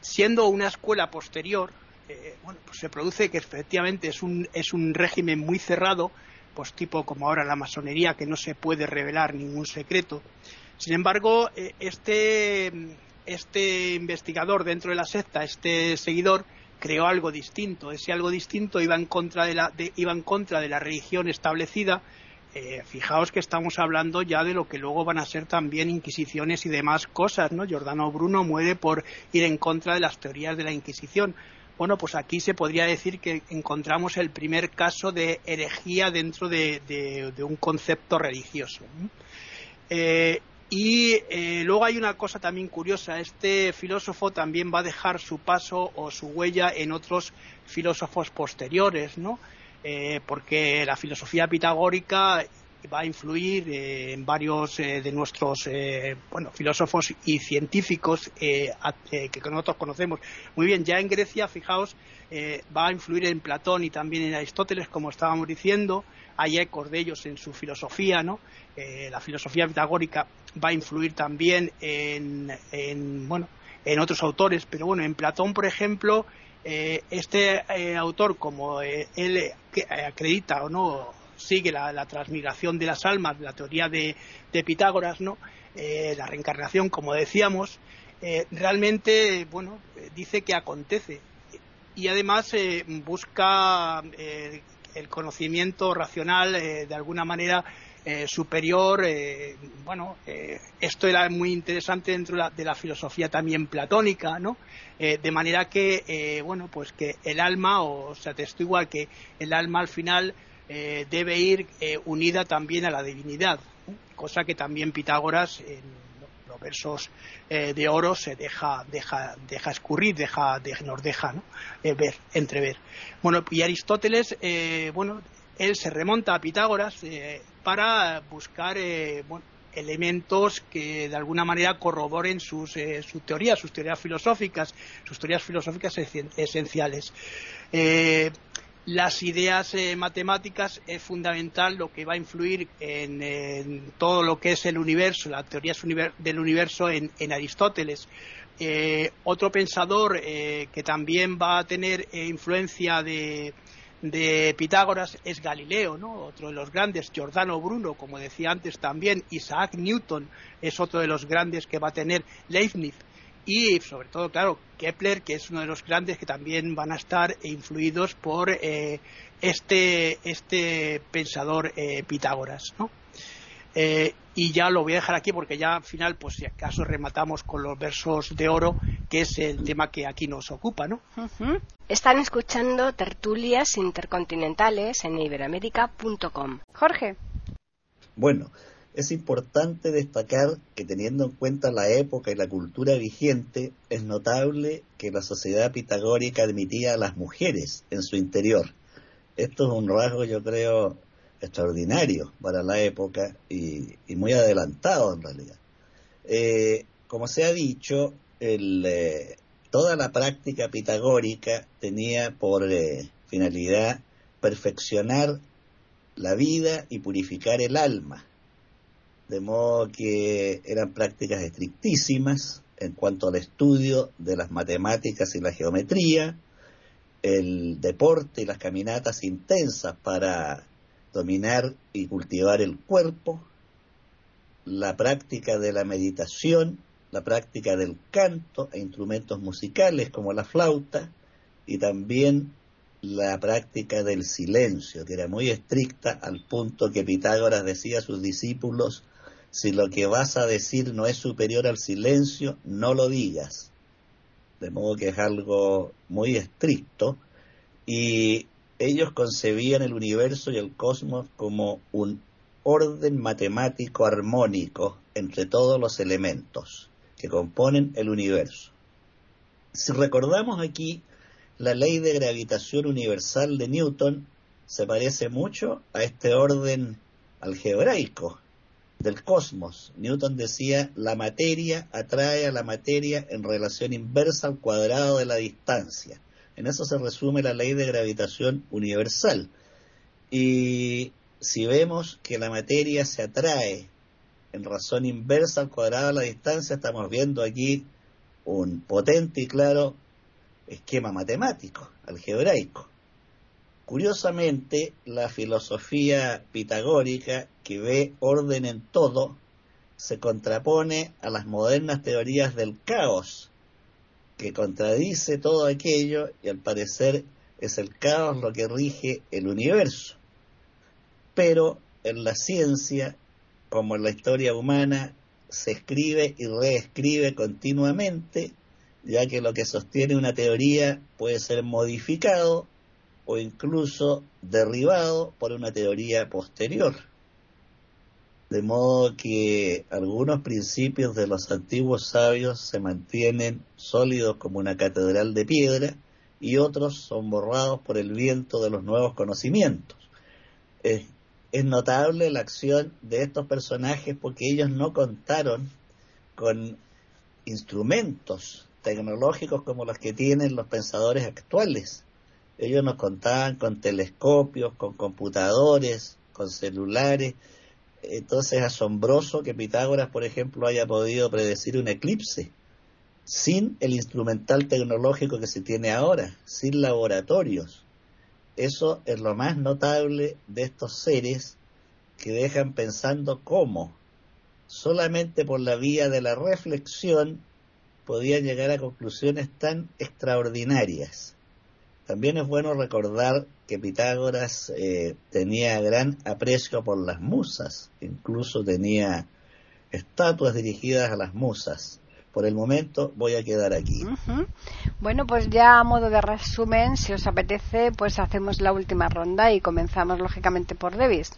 siendo una escuela posterior, eh, bueno, pues se produce que efectivamente es un, es un régimen muy cerrado, pues tipo como ahora la masonería, que no se puede revelar ningún secreto. Sin embargo, eh, este, este investigador dentro de la secta, este seguidor, creó algo distinto. Ese algo distinto iba en contra de la, iba en contra de la religión establecida. Eh, fijaos que estamos hablando ya de lo que luego van a ser también inquisiciones y demás cosas, ¿no? Giordano Bruno muere por ir en contra de las teorías de la Inquisición bueno, pues aquí se podría decir que encontramos el primer caso de herejía dentro de, un concepto religioso. Eh, y eh, luego hay una cosa también curiosa, este filósofo también va a dejar su paso o su huella en otros filósofos posteriores, ¿no? Eh, porque la filosofía pitagórica va a influir eh, en varios eh, de nuestros eh, bueno, filósofos y científicos que nosotros conocemos muy bien. Ya en Grecia, fijaos, va a influir en Platón y también en Aristóteles, como estábamos diciendo. Hay ecos de ellos en su filosofía, ¿no? la filosofía pitagórica va a influir también en, en, bueno, en otros autores, pero bueno, en Platón, por ejemplo, este autor, como él acredita o no sigue la, transmigración de las almas, la teoría de, Pitágoras, ¿no? Eh, la reencarnación, como decíamos, eh, realmente, bueno, eh, dice que acontece y además busca el conocimiento racional de alguna manera superior. bueno, esto era muy interesante dentro de la, filosofía también platónica, ¿no? de manera que, bueno, pues que el alma, o, o sea, te estoy igual que el alma al final eh, debe ir eh, unida también a la divinidad, cosa que también Pitágoras versos eh, de oro se deja, deja, deja escurrir, deja, nos deja ver, entrever. Bueno, y Aristóteles, bueno, él se remonta a Pitágoras para buscar elementos que de alguna manera corroboren sus teorías, sus teorías filosóficas, sus teorías filosóficas esenciales las ideas eh, matemáticas es fundamental lo que va a influir en, todo lo que es el universo, la teoría del universo en, Aristóteles. Eh, otro pensador eh, que también va a tener influencia de, Pitágoras es Galileo, ¿no? otro de los grandes, Giordano Bruno, como decía antes también, Isaac Newton es otro de los grandes que va a tener Leibniz y sobre todo, claro, Kepler, que es uno de los grandes que también van a estar influidos por eh, este, este pensador eh, Pitágoras, ¿no? Eh, y ya lo voy a dejar aquí porque ya al final, pues si acaso rematamos con los versos de oro, que es el tema que aquí nos ocupa, ¿no? Están escuchando tertulias intercontinentales en iberamérica.com. Jorge. Bueno, es importante destacar que teniendo en cuenta la época y la cultura vigente, es notable que la sociedad pitagórica admitía a las mujeres en su interior. Esto es un rasgo, yo creo, extraordinario para la época y, muy adelantado en realidad. Eh, como se ha dicho, eh, toda la práctica pitagórica tenía por eh, finalidad perfeccionar la vida y purificar el alma de modo que eran prácticas estrictísimas en cuanto al estudio de las matemáticas y la geometría, el deporte y las caminatas intensas para dominar y cultivar el cuerpo, la práctica de la meditación, la práctica del canto e instrumentos musicales como la flauta y también la práctica del silencio, que era muy estricta al punto que Pitágoras decía a sus discípulos si lo que vas a decir no es superior al silencio, no lo digas. De modo que es algo muy estricto. Y ellos concebían el universo y el cosmos como un orden matemático armónico entre todos los elementos que componen el universo. Si recordamos aquí, la ley de gravitación universal de Newton se parece mucho a este orden algebraico del cosmos. Newton decía, la materia atrae a la materia en relación inversa al cuadrado de la distancia. En eso se resume la ley de gravitación universal. Y si vemos que la materia se atrae en razón inversa al cuadrado de la distancia, estamos viendo aquí un potente y claro esquema matemático, algebraico. Curiosamente, la filosofía pitagórica, que ve orden en todo, se contrapone a las modernas teorías del caos, que contradice todo aquello y al parecer es el caos lo que rige el universo. Pero en la ciencia, como en la historia humana, se escribe y reescribe continuamente ya que lo que sostiene una teoría puede ser modificado o incluso derribado por una teoría posterior. De modo que algunos principios de los antiguos sabios se mantienen sólidos como una catedral de piedra y otros son borrados por el viento de los nuevos conocimientos. Es, es notable la acción de estos personajes porque ellos no contaron con instrumentos tecnológicos como los que tienen los pensadores actuales. Ellos nos contaban con telescopios, con computadores, con celulares. Entonces es asombroso que Pitágoras, por ejemplo, haya podido predecir un eclipse sin el instrumental tecnológico que se tiene ahora, sin laboratorios. Eso es lo más notable de estos seres que dejan pensando cómo, solamente por la vía de la reflexión, podían llegar a conclusiones tan extraordinarias. También es bueno recordar que Pitágoras eh, tenía gran aprecio por las musas, incluso tenía estatuas dirigidas a las musas. Por el momento voy a quedar aquí. Bueno, pues ya a modo de resumen, si os apetece, pues hacemos la última ronda y comenzamos lógicamente por Davis.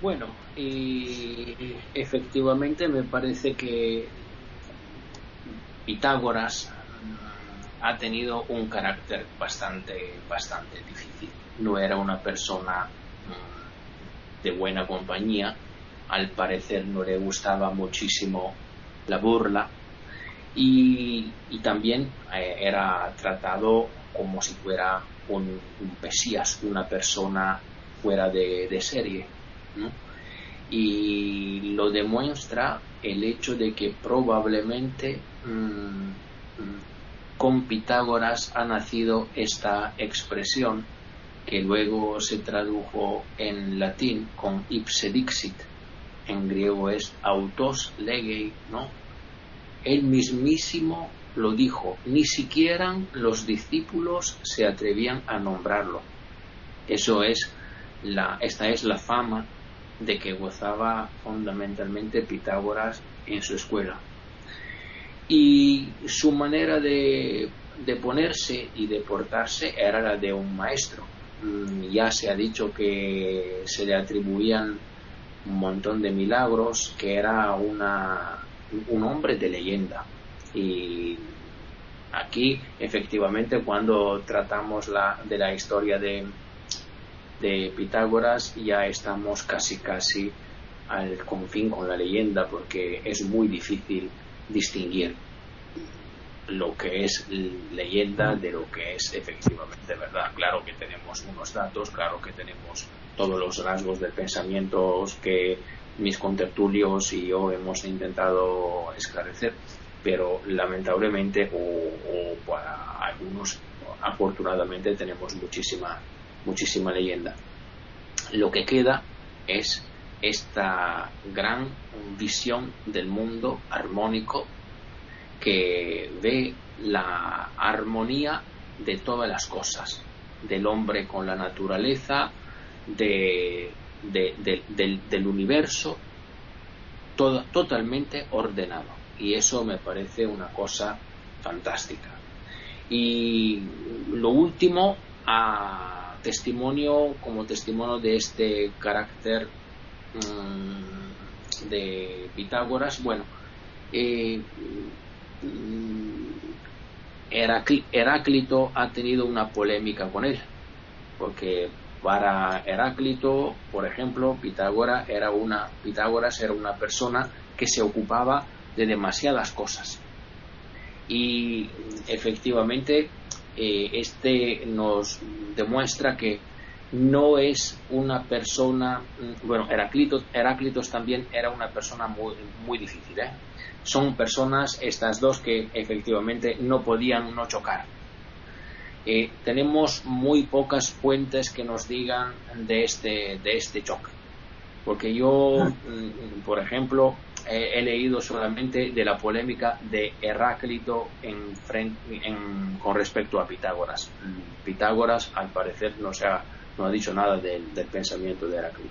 Bueno, y efectivamente me parece que Pitágoras ha tenido un carácter bastante, bastante difícil. No era una persona mm, de buena compañía, al parecer no le gustaba muchísimo la burla. Y, también eh, era tratado como si fuera un, un pesías, una persona fuera de serie y lo demuestra el hecho de que probablemente mm, mm, con Pitágoras ha nacido esta expresión que luego se tradujo en latín con ipse dixit, en griego es autos legei, ¿no? Él mismísimo lo dijo, ni siquiera los discípulos se atrevían a nombrarlo. Eso es la, esta es la fama de que gozaba fundamentalmente Pitágoras en su escuela. Y su manera de, de ponerse y de portarse era la de un maestro. Mm, ya se ha dicho que se le atribuían un montón de milagros, que era una, un hombre de leyenda. Y aquí, efectivamente, cuando tratamos la, de la historia de, de Pitágoras ya estamos casi casi al confín con la leyenda porque es muy difícil distinguir lo que es leyenda de lo que es efectivamente verdad. Claro que tenemos unos datos, claro que tenemos todos los rasgos del pensamiento que mis contertulios y yo hemos intentado esclarecer, pero lamentablemente o, o para algunos afortunadamente tenemos muchísima muchísima leyenda. Lo que queda es esta gran visión del mundo armónico que ve la armonía de todas las cosas, del hombre con la naturaleza, de, del, universo, todo, totalmente ordenado. Y eso me parece una cosa fantástica. Y lo último, a testimonio como testimonio de este carácter mm, de Pitágoras, bueno, eh, mm, Heráclito ha tenido una polémica con él, porque para Heráclito, por ejemplo, Pitágoras era una, era una persona que se ocupaba de demasiadas cosas. Y efectivamente eh, este nos demuestra que no es una persona, mm, bueno, Heráclitos, también era una persona muy, muy difícil. ¿eh? Son personas, estas dos, que efectivamente no podían no chocar. Eh, tenemos muy pocas fuentes que nos digan de este, de este choque. Porque yo, ah. mm, por ejemplo, he leído solamente de la polémica de Heráclito en, con respecto a Pitágoras. Pitágoras, al parecer, no, se ha, no ha dicho nada del, pensamiento de Heráclito.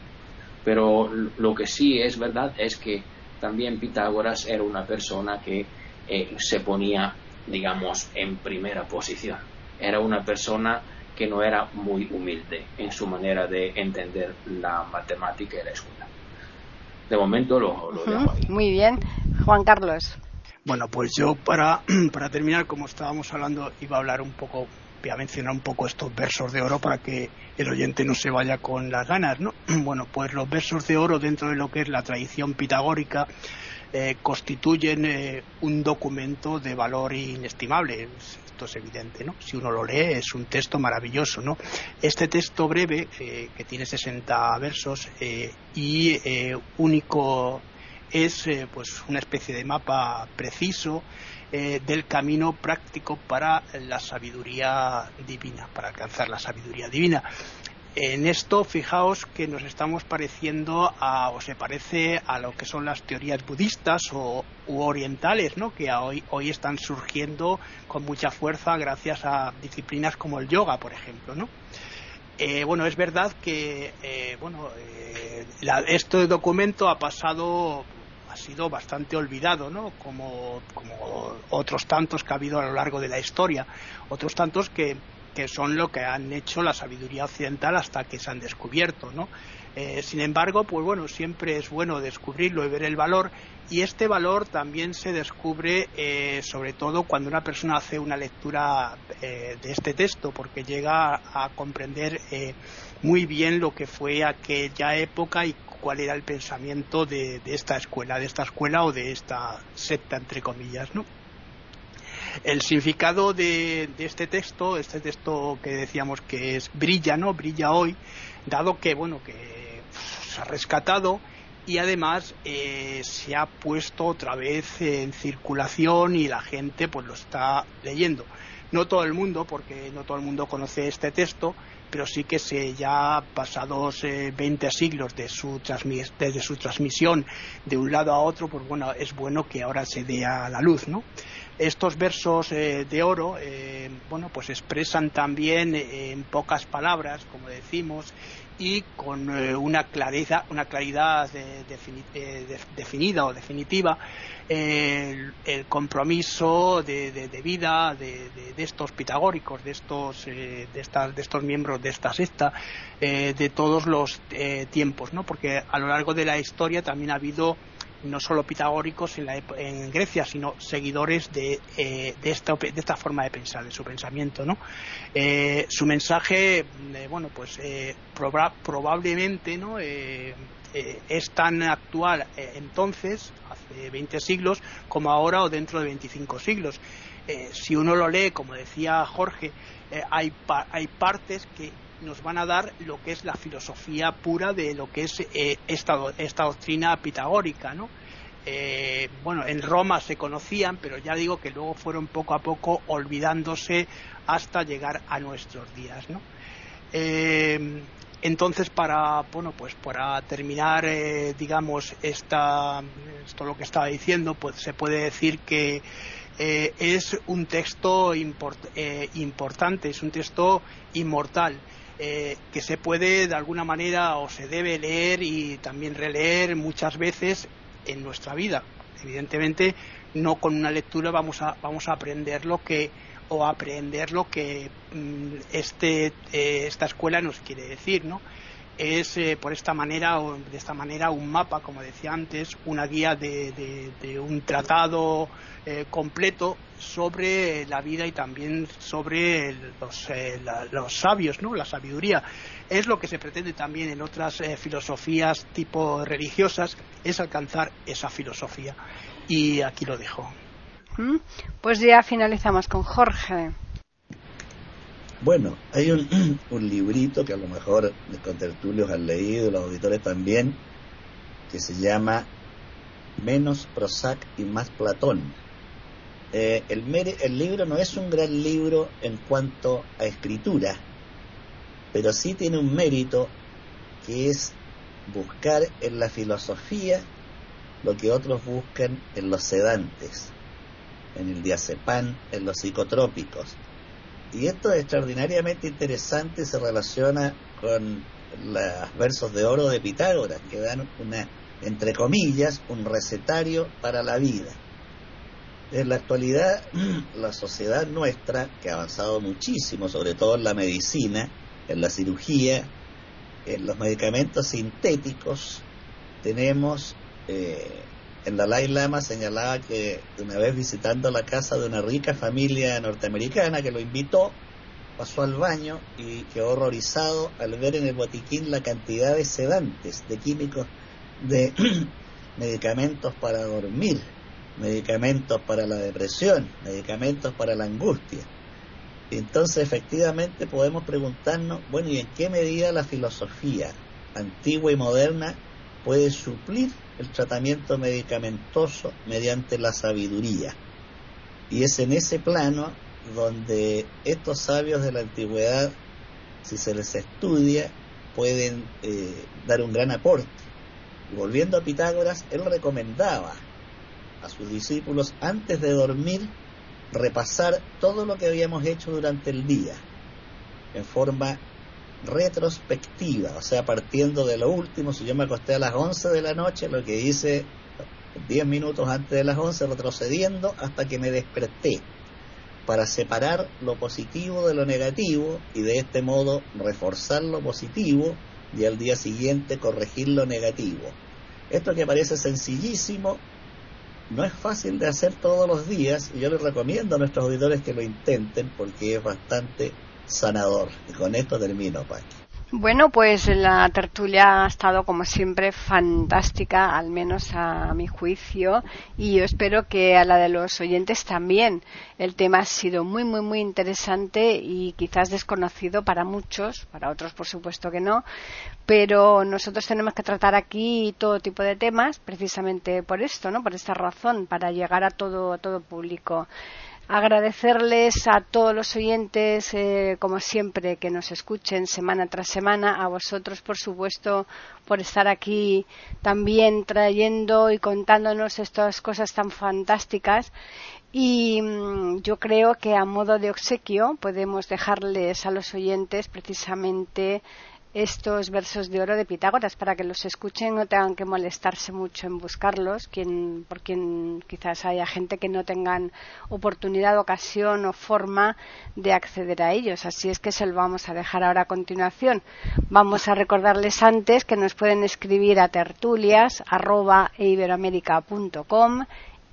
Pero lo que sí es verdad es que también Pitágoras era una persona que eh, se ponía, digamos, en primera posición. Era una persona que no era muy humilde en su manera de entender la matemática y la escuela. De momento lo, lo dejo ahí. Muy bien. Juan Carlos. Bueno, pues yo para, *clears throat* para terminar, como estábamos hablando, iba a hablar un poco, voy a mencionar un poco estos versos de oro para que el oyente no se vaya con las ganas, ¿no? *clears throat* Bueno, pues los versos de oro dentro de lo que es la tradición pitagórica eh, constituyen eh, un documento de valor inestimable. Esto es evidente, ¿no? Si uno lo lee es un texto maravilloso, ¿no? Este texto breve, eh, que tiene 60 versos y único es pues una especie de mapa preciso del camino práctico para la sabiduría divina, para alcanzar la sabiduría divina en esto fijaos que nos estamos pareciendo a, o se parece a lo que son las teorías budistas o u orientales, ¿no? que hoy, hoy están surgiendo con mucha fuerza gracias a disciplinas como el yoga, por ejemplo. ¿no? Eh, bueno, es verdad que eh, bueno, eh, este documento ha pasado ha sido bastante olvidado, ¿no? Como, otros tantos que ha habido a lo largo de la historia, otros tantos que que son lo que han hecho la sabiduría occidental hasta que se han descubierto, ¿no? Eh, sin embargo, pues bueno, siempre es bueno descubrirlo y ver el valor y este valor también se descubre eh, sobre todo cuando una persona hace una lectura eh, de este texto porque llega a comprender muy bien lo que fue aquella época y cuál era el pensamiento de, esta escuela, de esta escuela o de esta secta entre comillas, ¿no? El significado de, este texto, este texto que decíamos que es brilla, ¿no? Brilla hoy, dado que, bueno, que se ha rescatado y además eh, se ha puesto otra vez en circulación y la gente pues lo está leyendo. No todo el mundo, porque no todo el mundo conoce este texto, pero sí que se ya pasados 20 eh, siglos de su desde su transmisión de un lado a otro, pues bueno, es bueno que ahora se dé a la luz, ¿no? Estos versos eh, de oro, eh, bueno, pues expresan también eh, en pocas palabras, como decimos, y con una claridad, una claridad definida o definitiva el, compromiso de, vida de, estos pitagóricos, de estos, de, estas, de estos miembros de esta secta, de todos los tiempos, ¿no? Porque a lo largo de la historia también ha habido no solo pitagóricos en, Grecia, sino seguidores de, eh, de, esta, de, esta, forma de pensar, de su pensamiento. ¿no? Eh, su mensaje, eh, bueno, pues probablemente ¿no? es tan actual entonces, hace 20 siglos, como ahora o dentro de 25 siglos. si uno lo lee, como decía Jorge, hay, hay partes que nos van a dar lo que es la filosofía pura de lo que es eh, esta, esta, doctrina pitagórica, ¿no? Eh, bueno, en Roma se conocían, pero ya digo que luego fueron poco a poco olvidándose hasta llegar a nuestros días, ¿no? Eh, entonces, para bueno, pues para terminar, digamos, esta, esto lo que estaba diciendo, pues se puede decir que es un texto importante, es un texto inmortal eh, que se puede de alguna manera o se debe leer y también releer muchas veces en nuestra vida. Evidentemente, no con una lectura vamos a, vamos a aprender lo que o aprender lo que mm, este, eh, esta escuela nos quiere decir, ¿no? Es eh, por esta manera o de esta manera un mapa, como decía antes, una guía de, de un tratado eh, completo sobre la vida y también sobre los, eh, los, sabios, ¿no? la sabiduría. Es lo que se pretende también en otras eh, filosofías tipo religiosas, es alcanzar esa filosofía. Y aquí lo dejo. Mm, pues ya finalizamos con Jorge. Bueno, hay un, *clears throat* un librito que a lo mejor los contertulios han leído, los auditores también, que se llama Menos Prozac y más Platón eh, el, el libro no es un gran libro en cuanto a escritura, pero sí tiene un mérito que es buscar en la filosofía lo que otros buscan en los sedantes, en el diazepam, en los psicotrópicos. Y esto es extraordinariamente interesante se relaciona con los versos de oro de Pitágoras, que dan una, entre comillas, un recetario para la vida. En la actualidad, *clears throat* la sociedad nuestra, que ha avanzado muchísimo, sobre todo en la medicina, en la cirugía, en los medicamentos sintéticos, tenemos, eh, en Dalai Lama señalaba que una vez visitando la casa de una rica familia norteamericana que lo invitó, pasó al baño y quedó horrorizado al ver en el botiquín la cantidad de sedantes, de químicos, de *clears throat* medicamentos para dormir, medicamentos para la depresión, medicamentos para la angustia. Entonces, efectivamente, podemos preguntarnos, bueno, ¿y en qué medida la filosofía antigua y moderna puede suplir el tratamiento medicamentoso mediante la sabiduría? Y es en ese plano donde estos sabios de la antigüedad, si se les estudia, pueden eh, dar un gran aporte. volviendo a Pitágoras, él recomendaba a sus discípulos antes de dormir repasar todo lo que habíamos hecho durante el día en forma retrospectiva, o sea, partiendo de lo último, si yo me acosté a las 11 de la noche, lo que hice 10 minutos antes de las 11, retrocediendo hasta que me desperté para separar lo positivo de lo negativo y de este modo reforzar lo positivo y al día siguiente corregir lo negativo. Esto que parece sencillísimo no es fácil de hacer todos los días y yo les recomiendo a nuestros auditores que lo intenten porque es bastante sanador. Y con esto termino, Paqui. Bueno, pues la tertulia ha estado como siempre fantástica, al menos a mi juicio, y yo espero que a la de los oyentes también. El tema ha sido muy, muy, muy interesante y quizás desconocido para muchos, para otros por supuesto que no, pero nosotros tenemos que tratar aquí todo tipo de temas precisamente por esto, ¿no? Por esta razón, para llegar a todo, a todo público agradecerles a todos los oyentes, eh, como siempre, que nos escuchen semana tras semana, a vosotros, por supuesto, por estar aquí también trayendo y contándonos estas cosas tan fantásticas. Y mm, yo creo que a modo de obsequio podemos dejarles a los oyentes precisamente estos versos de oro de Pitágoras para que los escuchen no tengan que molestarse mucho en buscarlos quien, por quien quizás haya gente que no tengan oportunidad, ocasión o forma de acceder a ellos. Así es que se lo vamos a dejar ahora a continuación. Vamos a recordarles antes que nos pueden escribir a tertulias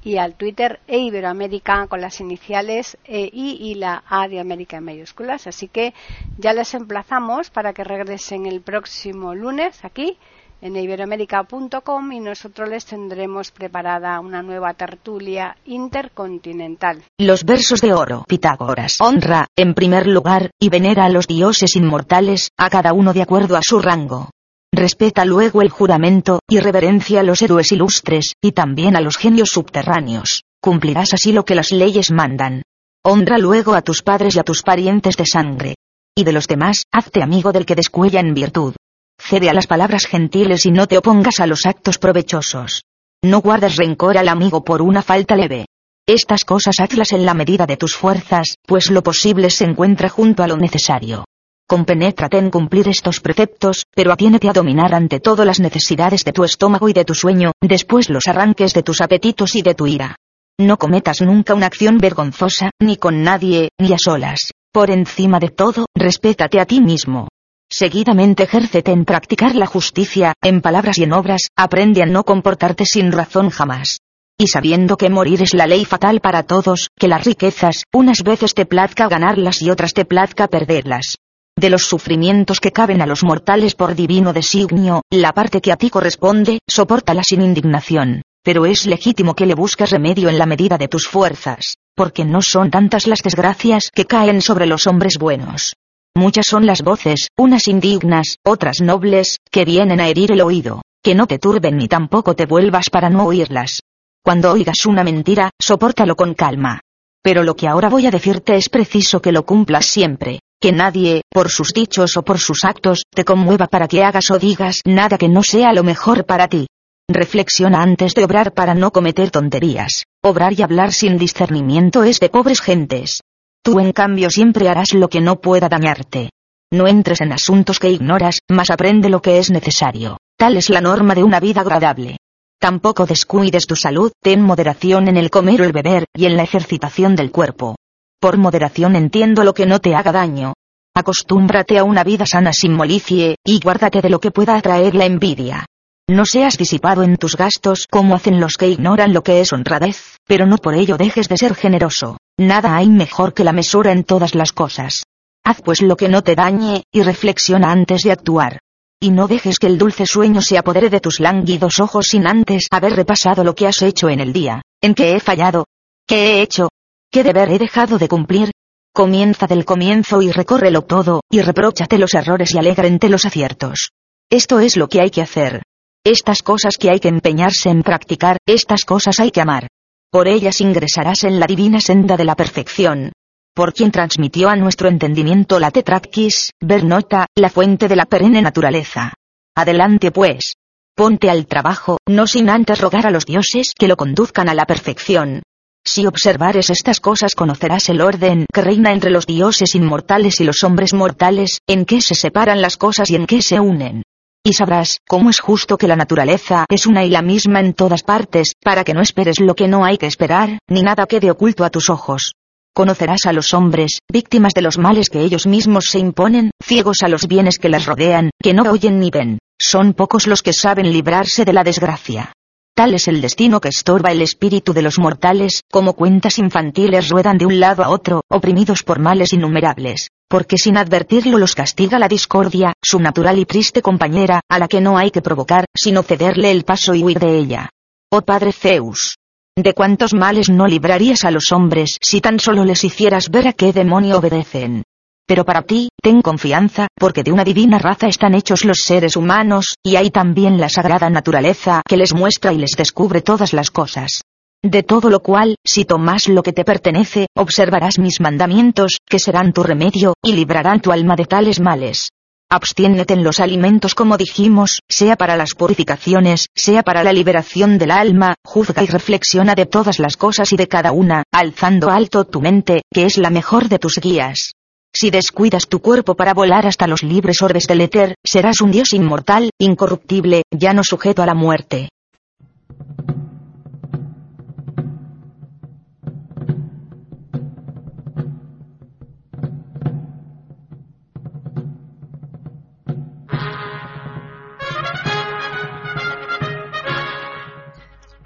y al Twitter e Iberoamérica con las iniciales e I y la A de América en mayúsculas. Así que ya les emplazamos para que regresen el próximo lunes aquí en iberoamérica.com y nosotros les tendremos preparada una nueva tertulia intercontinental. Los versos de oro. Pitágoras honra, en primer lugar, y venera a los dioses inmortales, a cada uno de acuerdo a su rango. Respeta luego el juramento, y reverencia a los héroes ilustres, y también a los genios subterráneos. Cumplirás así lo que las leyes mandan. Honra luego a tus padres y a tus parientes de sangre. Y de los demás, hazte amigo del que descuella en virtud. Cede a las palabras gentiles y no te opongas a los actos provechosos. No guardes rencor al amigo por una falta leve. Estas cosas hazlas en la medida de tus fuerzas, pues lo posible se encuentra junto a lo necesario. Compenétrate en cumplir estos preceptos, pero atiénete a dominar ante todo las necesidades de tu estómago y de tu sueño, después los arranques de tus apetitos y de tu ira. No cometas nunca una acción vergonzosa, ni con nadie, ni a solas. Por encima de todo, respétate a ti mismo. Seguidamente ejércete en practicar la justicia, en palabras y en obras, aprende a no comportarte sin razón jamás. Y sabiendo que morir es la ley fatal para todos, que las riquezas, unas veces te plazca ganarlas y otras te plazca perderlas de los sufrimientos que caben a los mortales por divino designio, la parte que a ti corresponde, sopórtala sin indignación. Pero es legítimo que le busques remedio en la medida de tus fuerzas, porque no son tantas las desgracias que caen sobre los hombres buenos. Muchas son las voces, unas indignas, otras nobles, que vienen a herir el oído, que no te turben ni tampoco te vuelvas para no oírlas. Cuando oigas una mentira, sopórtalo con calma. Pero lo que ahora voy a decirte es preciso que lo cumplas siempre, que nadie, por sus dichos o por sus actos, te conmueva para que hagas o digas nada que no sea lo mejor para ti. Reflexiona antes de obrar para no cometer tonterías. Obrar y hablar sin discernimiento es de pobres gentes. Tú en cambio siempre harás lo que no pueda dañarte. No entres en asuntos que ignoras, mas aprende lo que es necesario. Tal es la norma de una vida agradable. Tampoco descuides tu salud, ten moderación en el comer o el beber, y en la ejercitación del cuerpo. Por moderación entiendo lo que no te haga daño. Acostúmbrate a una vida sana sin molicie, y guárdate de lo que pueda atraer la envidia. No seas disipado en tus gastos como hacen los que ignoran lo que es honradez, pero no por ello dejes de ser generoso. Nada hay mejor que la mesura en todas las cosas. Haz pues lo que no te dañe, y reflexiona antes de actuar. Y no dejes que el dulce sueño se apodere de tus lánguidos ojos sin antes haber repasado lo que has hecho en el día, en que he fallado, qué he hecho, qué deber he dejado de cumplir. Comienza del comienzo y recórrelo todo, y repróchate los errores y alegrente los aciertos. Esto es lo que hay que hacer. Estas cosas que hay que empeñarse en practicar, estas cosas hay que amar. Por ellas ingresarás en la divina senda de la perfección, por quien transmitió a nuestro entendimiento la tetraquis, Bernota, la fuente de la perenne naturaleza. Adelante pues. Ponte al trabajo, no sin antes rogar a los dioses que lo conduzcan a la perfección. Si observares estas cosas conocerás el orden que reina entre los dioses inmortales y los hombres mortales, en qué se separan las cosas y en qué se unen. Y sabrás cómo es justo que la naturaleza es una y la misma en todas partes, para que no esperes lo que no hay que esperar, ni nada quede oculto a tus ojos. Conocerás a los hombres, víctimas de los males que ellos mismos se imponen, ciegos a los bienes que las rodean, que no oyen ni ven. Son pocos los que saben librarse de la desgracia. Tal es el destino que estorba el espíritu de los mortales, como cuentas infantiles ruedan de un lado a otro, oprimidos por males innumerables, porque sin advertirlo los castiga la discordia, su natural y triste compañera, a la que no hay que provocar, sino cederle el paso y huir de ella. Oh Padre Zeus, ¿De cuántos males no librarías a los hombres si tan solo les hicieras ver a qué demonio obedecen? Pero para ti, ten confianza, porque de una divina raza están hechos los seres humanos, y hay también la sagrada naturaleza que les muestra y les descubre todas las cosas. De todo lo cual, si tomas lo que te pertenece, observarás mis mandamientos, que serán tu remedio, y librarán tu alma de tales males. Abstiénete en los alimentos como dijimos, sea para las purificaciones, sea para la liberación del alma, juzga y reflexiona de todas las cosas y de cada una, alzando alto tu mente, que es la mejor de tus guías. Si descuidas tu cuerpo para volar hasta los libres orbes del éter, serás un dios inmortal, incorruptible, ya no sujeto a la muerte.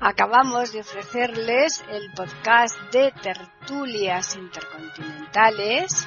acabamos de ofrecerles el podcast de tertulias intercontinentales.